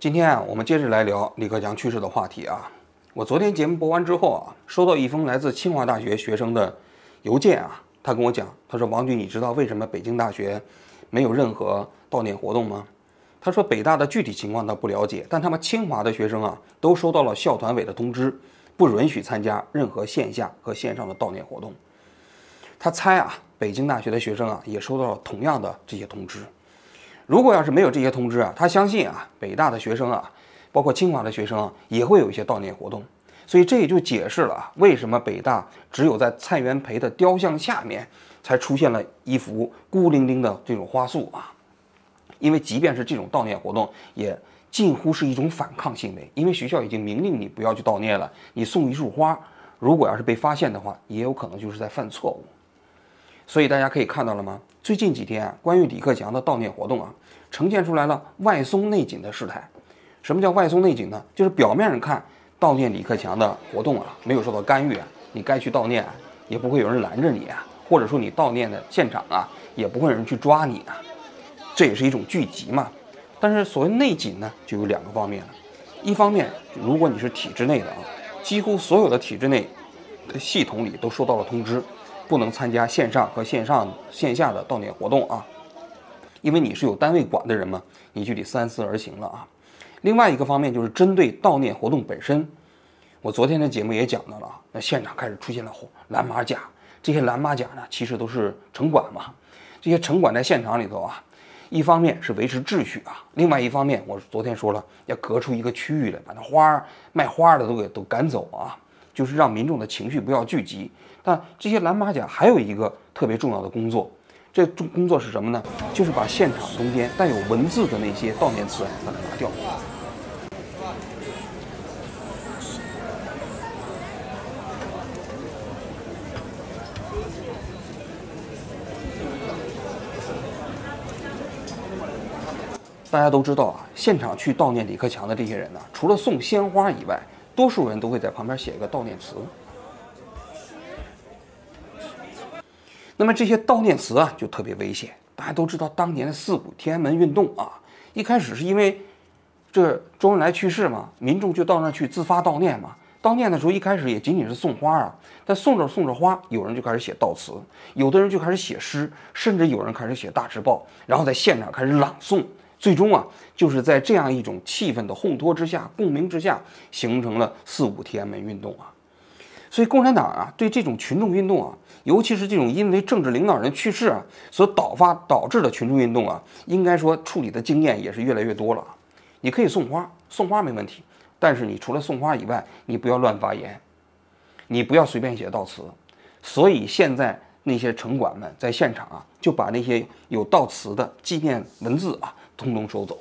今天啊，我们接着来聊李克强去世的话题啊。我昨天节目播完之后啊，收到一封来自清华大学学生的邮件啊，他跟我讲，他说：“王军，你知道为什么北京大学没有任何悼念活动吗？”他说：“北大的具体情况他不了解，但他们清华的学生啊，都收到了校团委的通知，不允许参加任何线下和线上的悼念活动。”他猜啊，北京大学的学生啊，也收到了同样的这些通知。如果要是没有这些通知啊，他相信啊，北大的学生啊，包括清华的学生啊，也会有一些悼念活动。所以这也就解释了啊，为什么北大只有在蔡元培的雕像下面才出现了一幅孤零零的这种花束啊。因为即便是这种悼念活动，也近乎是一种反抗行为，因为学校已经明令你不要去悼念了。你送一束花，如果要是被发现的话，也有可能就是在犯错误。所以大家可以看到了吗？最近几天，关于李克强的悼念活动啊，呈现出来了外松内紧的事态。什么叫外松内紧呢？就是表面上看悼念李克强的活动啊，没有受到干预啊，你该去悼念，也不会有人拦着你啊，或者说你悼念的现场啊，也不会有人去抓你啊，这也是一种聚集嘛。但是所谓内紧呢，就有两个方面了。一方面，如果你是体制内的啊，几乎所有的体制内的系统里都收到了通知。不能参加线上和线上线下的悼念活动啊，因为你是有单位管的人嘛，你就得三思而行了啊。另外一个方面就是针对悼念活动本身，我昨天的节目也讲到了啊，那现场开始出现了蓝马甲，这些蓝马甲呢，其实都是城管嘛。这些城管在现场里头啊，一方面是维持秩序啊，另外一方面，我昨天说了，要隔出一个区域来，把那花卖花的都给都赶走啊，就是让民众的情绪不要聚集。那这些蓝马甲还有一个特别重要的工作，这重工作是什么呢？就是把现场中间带有文字的那些悼念词把它拿掉。大家都知道啊，现场去悼念李克强的这些人呢，除了送鲜花以外，多数人都会在旁边写一个悼念词。那么这些悼念词啊，就特别危险。大家都知道，当年的四五天安门运动啊，一开始是因为这周恩来去世嘛，民众就到那去自发悼念嘛。悼念的时候，一开始也仅仅是送花啊，但送着送着花，有人就开始写悼词，有的人就开始写诗，甚至有人开始写大字报，然后在现场开始朗诵。最终啊，就是在这样一种气氛的烘托之下、共鸣之下，形成了四五天安门运动啊。所以共产党啊，对这种群众运动啊。尤其是这种因为政治领导人去世啊所导发导致的群众运动啊，应该说处理的经验也是越来越多了。你可以送花，送花没问题，但是你除了送花以外，你不要乱发言，你不要随便写悼词。所以现在那些城管们在现场啊，就把那些有悼词的纪念文字啊，通通收走。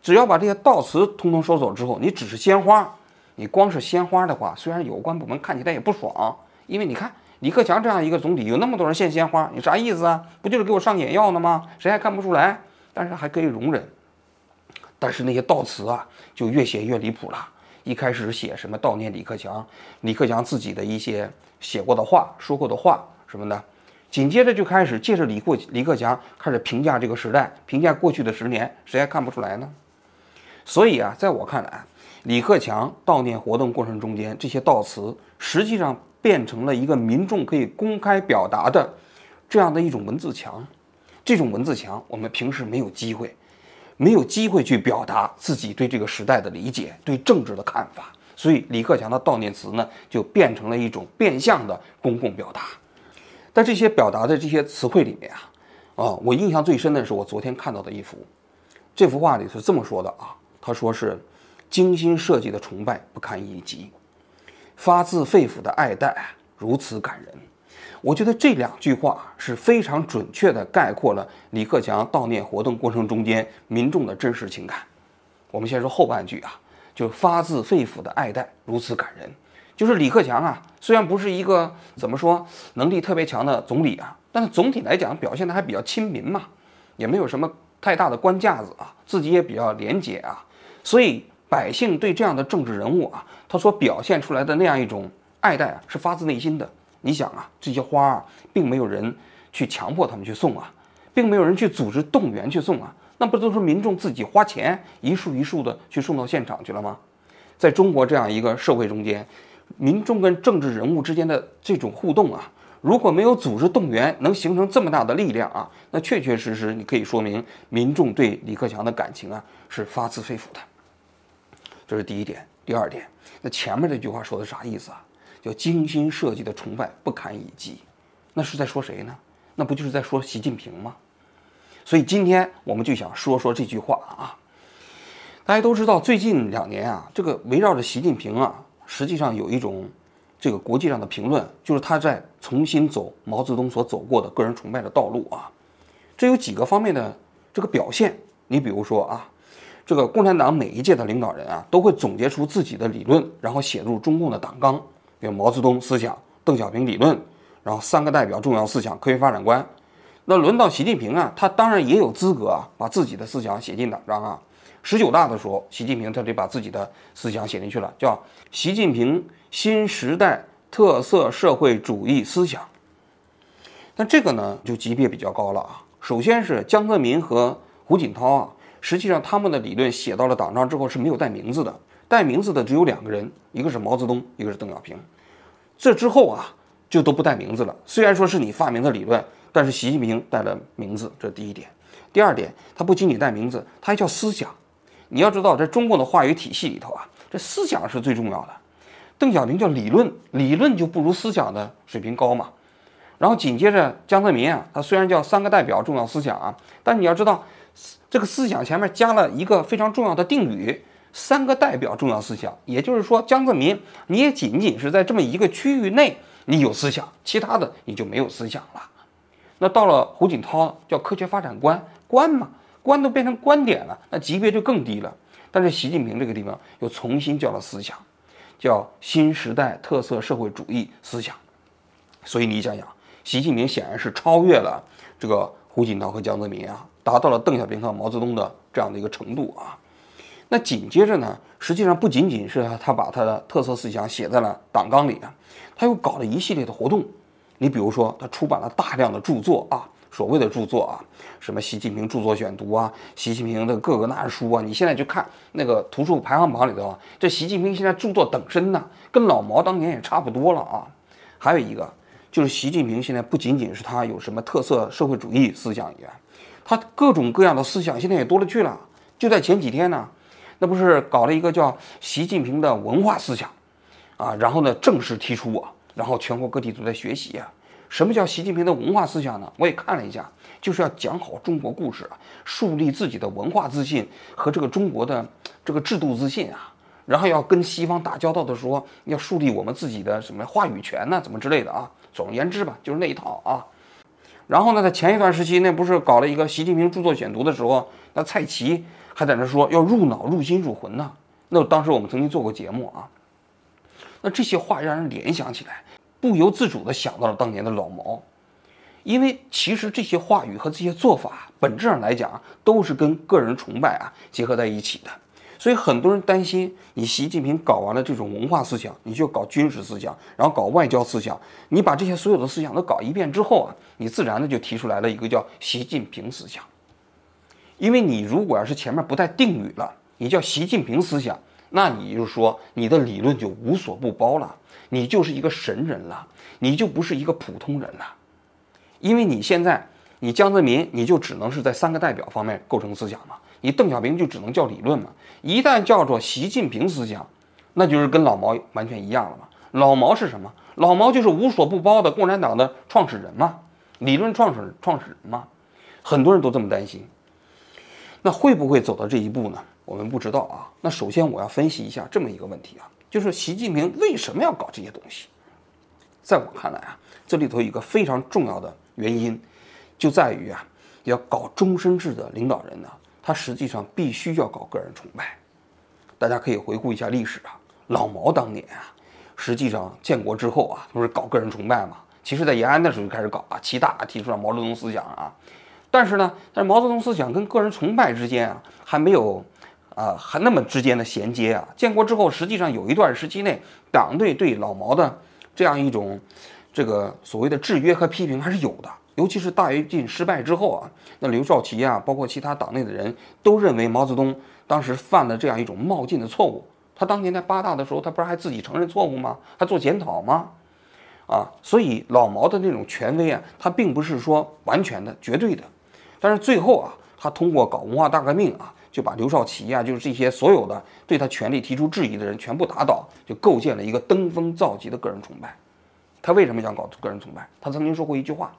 只要把这些悼词通通收走之后，你只是鲜花，你光是鲜花的话，虽然有关部门看起来也不爽，因为你看。李克强这样一个总理，有那么多人献鲜花，你啥意思啊？不就是给我上眼药呢吗？谁还看不出来？但是还可以容忍。但是那些悼词啊，就越写越离谱了。一开始写什么悼念李克强，李克强自己的一些写过的话、说过的话什么的，紧接着就开始借着李克李克强开始评价这个时代，评价过去的十年，谁还看不出来呢？所以啊，在我看来，李克强悼念活动过程中间这些悼词，实际上。变成了一个民众可以公开表达的这样的一种文字墙，这种文字墙我们平时没有机会，没有机会去表达自己对这个时代的理解、对政治的看法，所以李克强的悼念词呢，就变成了一种变相的公共表达。在这些表达的这些词汇里面啊，啊，我印象最深的是我昨天看到的一幅，这幅画里是这么说的啊，他说是精心设计的崇拜不堪一击。发自肺腑的爱戴如此感人，我觉得这两句话是非常准确的概括了李克强悼念活动过程中间民众的真实情感。我们先说后半句啊，就发自肺腑的爱戴如此感人，就是李克强啊，虽然不是一个怎么说能力特别强的总理啊，但是总体来讲表现的还比较亲民嘛，也没有什么太大的官架子啊，自己也比较廉洁啊，所以。百姓对这样的政治人物啊，他所表现出来的那样一种爱戴啊，是发自内心的。你想啊，这些花啊，并没有人去强迫他们去送啊，并没有人去组织动员去送啊。那不都是民众自己花钱一束一束的去送到现场去了吗？在中国这样一个社会中间，民众跟政治人物之间的这种互动啊，如果没有组织动员，能形成这么大的力量啊，那确确实实你可以说明民众对李克强的感情啊是发自肺腑的。这是第一点。第二点，那前面这句话说的啥意思啊？叫精心设计的崇拜不堪一击，那是在说谁呢？那不就是在说习近平吗？所以今天我们就想说说这句话啊。大家都知道，最近两年啊，这个围绕着习近平啊，实际上有一种这个国际上的评论，就是他在重新走毛泽东所走过的个人崇拜的道路啊。这有几个方面的这个表现，你比如说啊。这个共产党每一届的领导人啊，都会总结出自己的理论，然后写入中共的党纲，比如毛泽东思想、邓小平理论，然后三个代表重要思想、科学发展观。那轮到习近平啊，他当然也有资格啊，把自己的思想写进党章啊。十九大的时候，习近平他就把自己的思想写进去了，叫习近平新时代特色社会主义思想。但这个呢，就级别比较高了啊。首先是江泽民和胡锦涛啊。实际上，他们的理论写到了党章之后是没有带名字的，带名字的只有两个人，一个是毛泽东，一个是邓小平。这之后啊，就都不带名字了。虽然说是你发明的理论，但是习近平带了名字，这第一点。第二点，他不仅仅带名字，他还叫思想。你要知道，在中共的话语体系里头啊，这思想是最重要的。邓小平叫理论，理论就不如思想的水平高嘛。然后紧接着江泽民啊，他虽然叫三个代表重要思想啊，但你要知道。这个思想前面加了一个非常重要的定语，三个代表重要思想，也就是说，江泽民你也仅仅是在这么一个区域内你有思想，其他的你就没有思想了。那到了胡锦涛叫科学发展观，观嘛，观都变成观点了，那级别就更低了。但是习近平这个地方又重新叫了思想，叫新时代特色社会主义思想。所以你想想，习近平显然是超越了这个胡锦涛和江泽民啊。达到了邓小平和毛泽东的这样的一个程度啊，那紧接着呢，实际上不仅仅是他把他的特色思想写在了党纲里啊，他又搞了一系列的活动。你比如说，他出版了大量的著作啊，所谓的著作啊，什么习近平著作选读啊，习近平的各个难书啊，你现在去看那个图书排行榜里头啊，这习近平现在著作等身呐，跟老毛当年也差不多了啊。还有一个就是习近平现在不仅仅是他有什么特色社会主义思想以外。他各种各样的思想现在也多了去了。就在前几天呢，那不是搞了一个叫习近平的文化思想，啊，然后呢正式提出啊，然后全国各地都在学习啊。什么叫习近平的文化思想呢？我也看了一下，就是要讲好中国故事啊，树立自己的文化自信和这个中国的这个制度自信啊，然后要跟西方打交道的时候，要树立我们自己的什么话语权呢？怎么之类的啊？总而言之吧，就是那一套啊。然后呢，在前一段时期，那不是搞了一个习近平著作选读的时候，那蔡奇还在那说要入脑、入心、入魂呢。那当时我们曾经做过节目啊。那这些话让人联想起来，不由自主地想到了当年的老毛，因为其实这些话语和这些做法，本质上来讲都是跟个人崇拜啊结合在一起的。所以很多人担心，你习近平搞完了这种文化思想，你就搞军事思想，然后搞外交思想，你把这些所有的思想都搞一遍之后啊，你自然的就提出来了一个叫习近平思想。因为你如果要是前面不带定语了，你叫习近平思想，那你就说你的理论就无所不包了，你就是一个神人了，你就不是一个普通人了，因为你现在你江泽民，你就只能是在三个代表方面构成思想嘛。你邓小平就只能叫理论嘛？一旦叫做习近平思想，那就是跟老毛完全一样了嘛。老毛是什么？老毛就是无所不包的共产党的创始人嘛，理论创始创始人嘛。很多人都这么担心，那会不会走到这一步呢？我们不知道啊。那首先我要分析一下这么一个问题啊，就是习近平为什么要搞这些东西？在我看来啊，这里头有一个非常重要的原因，就在于啊，要搞终身制的领导人呢。他实际上必须要搞个人崇拜，大家可以回顾一下历史啊。老毛当年啊，实际上建国之后啊，不是搞个人崇拜嘛？其实，在延安的时候就开始搞啊，七大提出了毛泽东思想啊。但是呢，但是毛泽东思想跟个人崇拜之间啊，还没有啊，还那么之间的衔接啊。建国之后，实际上有一段时期内，党内对老毛的这样一种这个所谓的制约和批评还是有的。尤其是大跃进失败之后啊，那刘少奇啊，包括其他党内的人都认为毛泽东当时犯了这样一种冒进的错误。他当年在八大的时候，他不是还自己承认错误吗？还做检讨吗？啊，所以老毛的那种权威啊，他并不是说完全的、绝对的。但是最后啊，他通过搞文化大革命啊，就把刘少奇呀，就是这些所有的对他权力提出质疑的人全部打倒，就构建了一个登峰造极的个人崇拜。他为什么想搞个人崇拜？他曾经说过一句话，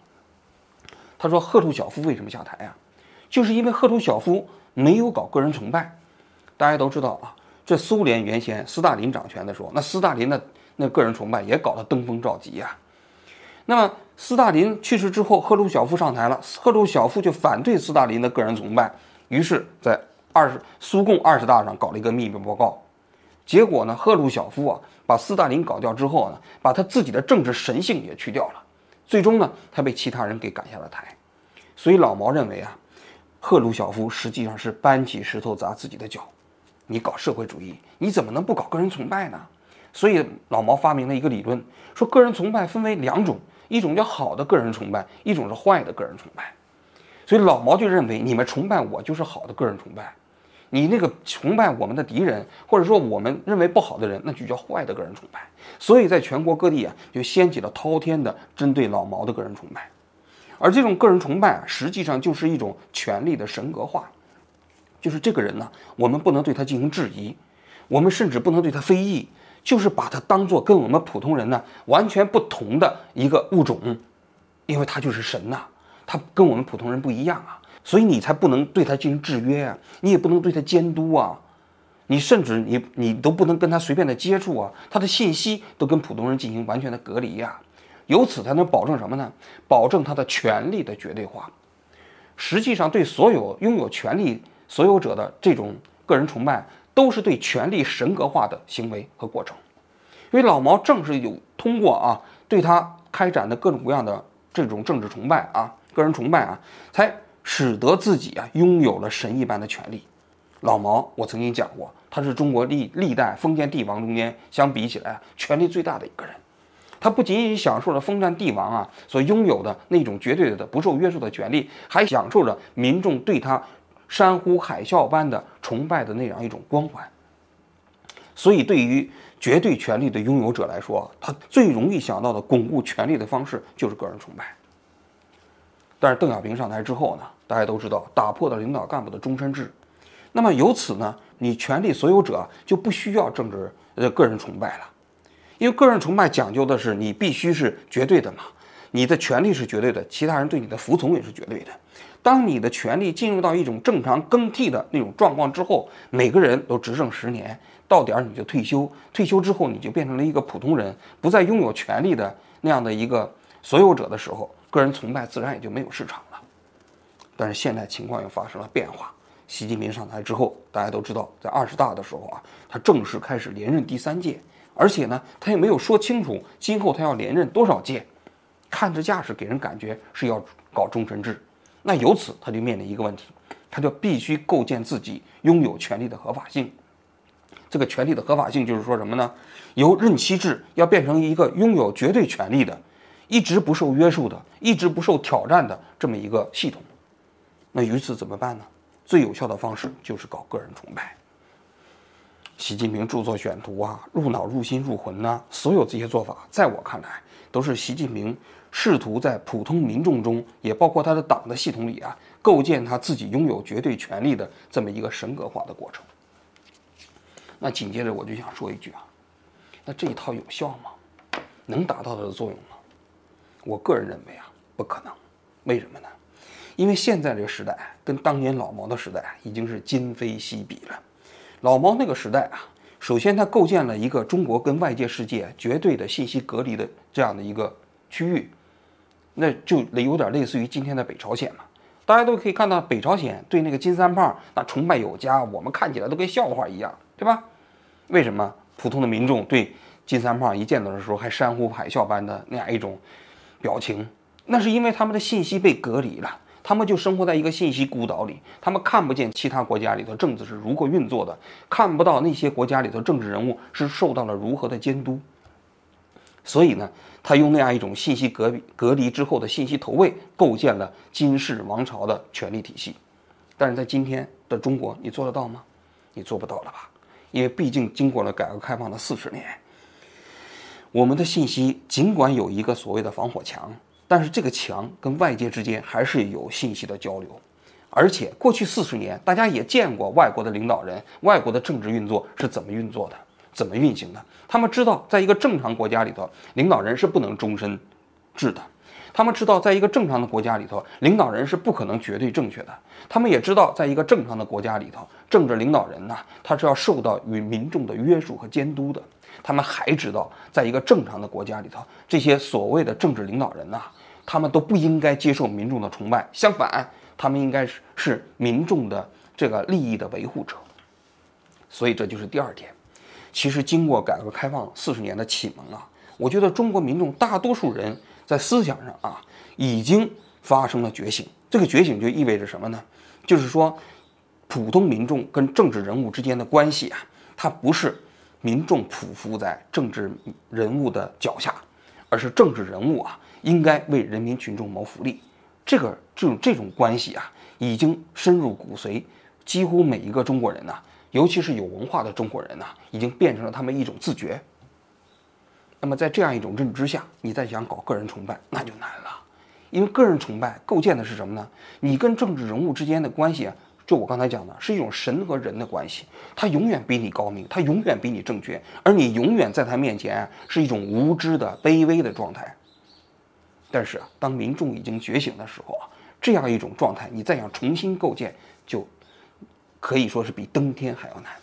他说：“赫鲁晓夫为什么下台呀？就是因为赫鲁晓夫没有搞个人崇拜。大家都知道啊，这苏联原先斯大林掌权的时候，那斯大林的那个人崇拜也搞得登峰造极呀。那么斯大林去世之后，赫鲁晓夫上台了，赫鲁晓夫就反对斯大林的个人崇拜，于是，在二十苏共二十大上搞了一个秘密报告。结果呢，赫鲁晓夫啊。把斯大林搞掉之后呢，把他自己的政治神性也去掉了，最终呢，他被其他人给赶下了台。所以老毛认为啊，赫鲁晓夫实际上是搬起石头砸自己的脚。你搞社会主义，你怎么能不搞个人崇拜呢？所以老毛发明了一个理论，说个人崇拜分为两种，一种叫好的个人崇拜，一种是坏的个人崇拜。所以老毛就认为，你们崇拜我就是好的个人崇拜。你那个崇拜我们的敌人，或者说我们认为不好的人，那就叫坏的个人崇拜。所以在全国各地啊，就掀起了滔天的针对老毛的个人崇拜。而这种个人崇拜啊，实际上就是一种权力的神格化。就是这个人呢，我们不能对他进行质疑，我们甚至不能对他非议，就是把他当做跟我们普通人呢完全不同的一个物种，因为他就是神呐，他跟我们普通人不一样啊。所以你才不能对他进行制约啊，你也不能对他监督啊，你甚至你你都不能跟他随便的接触啊，他的信息都跟普通人进行完全的隔离呀，由此才能保证什么呢？保证他的权力的绝对化。实际上，对所有拥有权力所有者的这种个人崇拜，都是对权力神格化的行为和过程。因为老毛正是有通过啊，对他开展的各种各样的这种政治崇拜啊，个人崇拜啊，才。使得自己啊拥有了神一般的权利。老毛，我曾经讲过，他是中国历历代封建帝王中间相比起来权力最大的一个人。他不仅仅享受了封建帝王啊所拥有的那种绝对的不受约束的权利，还享受着民众对他山呼海啸般的崇拜的那样一种光环。所以，对于绝对权力的拥有者来说，他最容易想到的巩固权力的方式就是个人崇拜。但是邓小平上台之后呢，大家都知道打破了领导干部的终身制，那么由此呢，你权力所有者就不需要政治呃个人崇拜了，因为个人崇拜讲究的是你必须是绝对的嘛，你的权利是绝对的，其他人对你的服从也是绝对的。当你的权力进入到一种正常更替的那种状况之后，每个人都执政十年，到点儿你就退休，退休之后你就变成了一个普通人，不再拥有权力的那样的一个所有者的时候。个人崇拜自然也就没有市场了，但是现在情况又发生了变化。习近平上台之后，大家都知道，在二十大的时候啊，他正式开始连任第三届，而且呢，他也没有说清楚今后他要连任多少届，看着架势给人感觉是要搞终身制。那由此他就面临一个问题，他就必须构建自己拥有权力的合法性。这个权力的合法性就是说什么呢？由任期制要变成一个拥有绝对权力的。一直不受约束的，一直不受挑战的这么一个系统，那于此怎么办呢？最有效的方式就是搞个人崇拜。习近平著作选读啊，入脑、入心、入魂呐，所有这些做法，在我看来，都是习近平试图在普通民众中，也包括他的党的系统里啊，构建他自己拥有绝对权力的这么一个神格化的过程。那紧接着我就想说一句啊，那这一套有效吗？能达到它的作用吗？我个人认为啊，不可能。为什么呢？因为现在这个时代跟当年老毛的时代已经是今非昔比了。老毛那个时代啊，首先他构建了一个中国跟外界世界绝对的信息隔离的这样的一个区域，那就有点类似于今天的北朝鲜嘛。大家都可以看到，北朝鲜对那个金三胖那崇拜有加，我们看起来都跟笑话一样，对吧？为什么普通的民众对金三胖一见到的时候还山呼海啸般的那样一种？表情，那是因为他们的信息被隔离了，他们就生活在一个信息孤岛里，他们看不见其他国家里头政治是如何运作的，看不到那些国家里头政治人物是受到了如何的监督。所以呢，他用那样一种信息隔隔离之后的信息投喂，构建了金氏王朝的权力体系。但是在今天的中国，你做得到吗？你做不到了吧？因为毕竟经过了改革开放的四十年，我们的信息尽管有一个所谓的防火墙，但是这个墙跟外界之间还是有信息的交流。而且过去四十年，大家也见过外国的领导人、外国的政治运作是怎么运作的。怎么运行的？他们知道，在一个正常国家里头，领导人是不能终身制的。他们知道，在一个正常的国家里头，领导人是不可能绝对正确的。他们也知道，在一个正常的国家里头，政治领导人呢，他是要受到与民众的约束和监督的。他们还知道，在一个正常的国家里头，这些所谓的政治领导人呐，他们都不应该接受民众的崇拜，相反，他们应该是是民众的这个利益的维护者。所以，这就是第二点。其实，经过改革开放四十年的启蒙啊，我觉得中国民众大多数人在思想上啊，已经发生了觉醒。这个觉醒就意味着什么呢？就是说，普通民众跟政治人物之间的关系啊，它不是民众匍匐在政治人物的脚下，而是政治人物啊，应该为人民群众谋福利。这个这种这种关系啊，已经深入骨髓，几乎每一个中国人呐。尤其是有文化的中国人呐，已经变成了他们一种自觉。那么在这样一种认知下，你再想搞个人崇拜，那就难了。因为个人崇拜构建的是什么呢？你跟政治人物之间的关系啊，就我刚才讲的，是一种神和人的关系。他永远比你高明，他永远比你正确，而你永远在他面前是一种无知的、卑微的状态。但是，当民众已经觉醒的时候啊，这样一种状态，你再想重新构建，就。可以说是比登天还要难。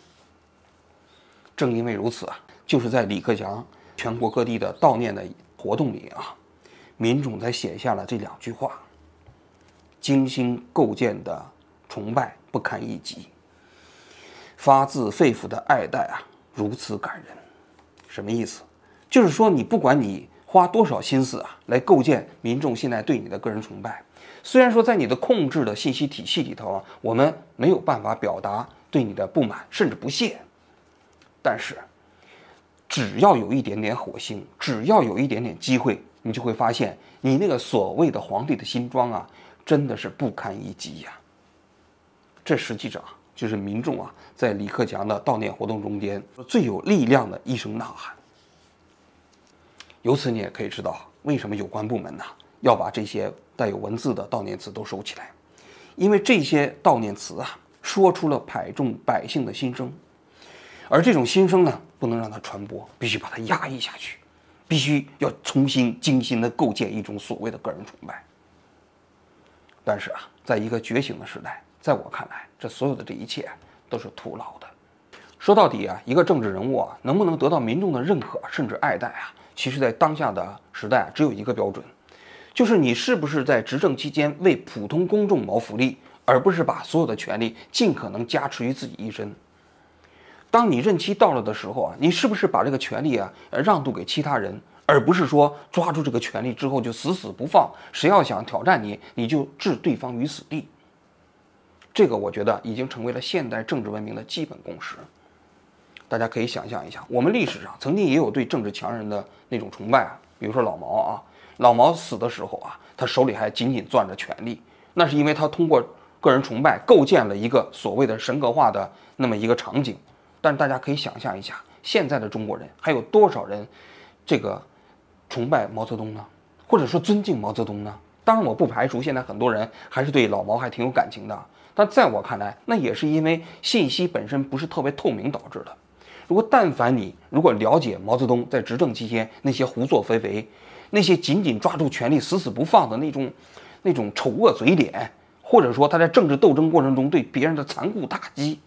正因为如此啊，就是在李克强全国各地的悼念的活动里啊，民众才写下了这两句话：精心构建的崇拜不堪一击，发自肺腑的爱戴啊，如此感人。什么意思？就是说你不管你花多少心思啊，来构建民众现在对你的个人崇拜。虽然说在你的控制的信息体系里头啊，我们没有办法表达对你的不满甚至不屑，但是只要有一点点火星，只要有一点点机会，你就会发现你那个所谓的皇帝的新装啊，真的是不堪一击呀。这实际上就是民众啊在李克强的悼念活动中间最有力量的一声呐喊。由此你也可以知道为什么有关部门呢？要把这些带有文字的悼念词都收起来，因为这些悼念词啊，说出了百众百姓的心声，而这种心声呢，不能让它传播，必须把它压抑下去，必须要重新精心的构建一种所谓的个人崇拜。但是啊，在一个觉醒的时代，在我看来，这所有的这一切都是徒劳的。说到底啊，一个政治人物啊，能不能得到民众的认可甚至爱戴啊，其实在当下的时代啊只有一个标准。就是你是不是在执政期间为普通公众谋福利，而不是把所有的权利尽可能加持于自己一身？当你任期到了的时候啊，你是不是把这个权利啊让渡给其他人，而不是说抓住这个权利之后就死死不放？谁要想挑战你，你就置对方于死地。这个我觉得已经成为了现代政治文明的基本共识。大家可以想象一下，我们历史上曾经也有对政治强人的那种崇拜啊，比如说老毛啊。老毛死的时候啊，他手里还紧紧攥着权力，那是因为他通过个人崇拜构建了一个所谓的神格化的那么一个场景。但大家可以想象一下，现在的中国人还有多少人这个崇拜毛泽东呢？或者说尊敬毛泽东呢？当然，我不排除现在很多人还是对老毛还挺有感情的。但在我看来，那也是因为信息本身不是特别透明导致的。如果但凡你如果了解毛泽东在执政期间那些胡作非为，那些紧紧抓住权力、死死不放的那种、那种丑恶嘴脸，或者说他在政治斗争过程中对别人的残酷打击，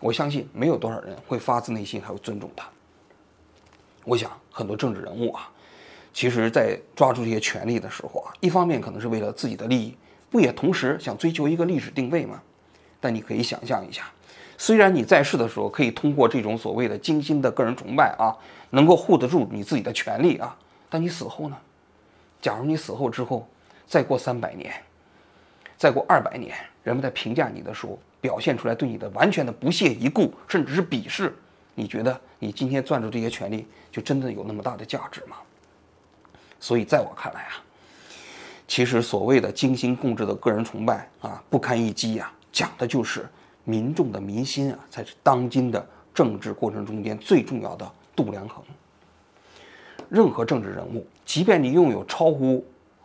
我相信没有多少人会发自内心还会尊重他。我想很多政治人物啊，其实在抓住这些权力的时候啊，一方面可能是为了自己的利益，不也同时想追求一个历史定位吗？但你可以想象一下，虽然你在世的时候可以通过这种所谓的精心的个人崇拜啊，能够护得住你自己的权利啊。但你死后呢？假如你死后之后，再过三百年，再过二百年，人们在评价你的时候，表现出来对你的完全的不屑一顾，甚至是鄙视，你觉得你今天攥住这些权利，就真的有那么大的价值吗？所以在我看来啊，其实所谓的精心控制的个人崇拜啊，不堪一击呀，讲的就是民众的民心啊，才是当今的政治过程中间最重要的度量衡。任何政治人物，即便你拥有超乎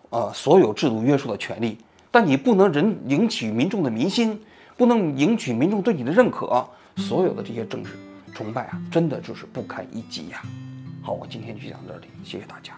呃所有制度约束的权利，但你不能人赢取民众的民心，不能赢取民众对你的认可，所有的这些政治崇拜啊，真的就是不堪一击呀。好，我今天就讲到这里，谢谢大家。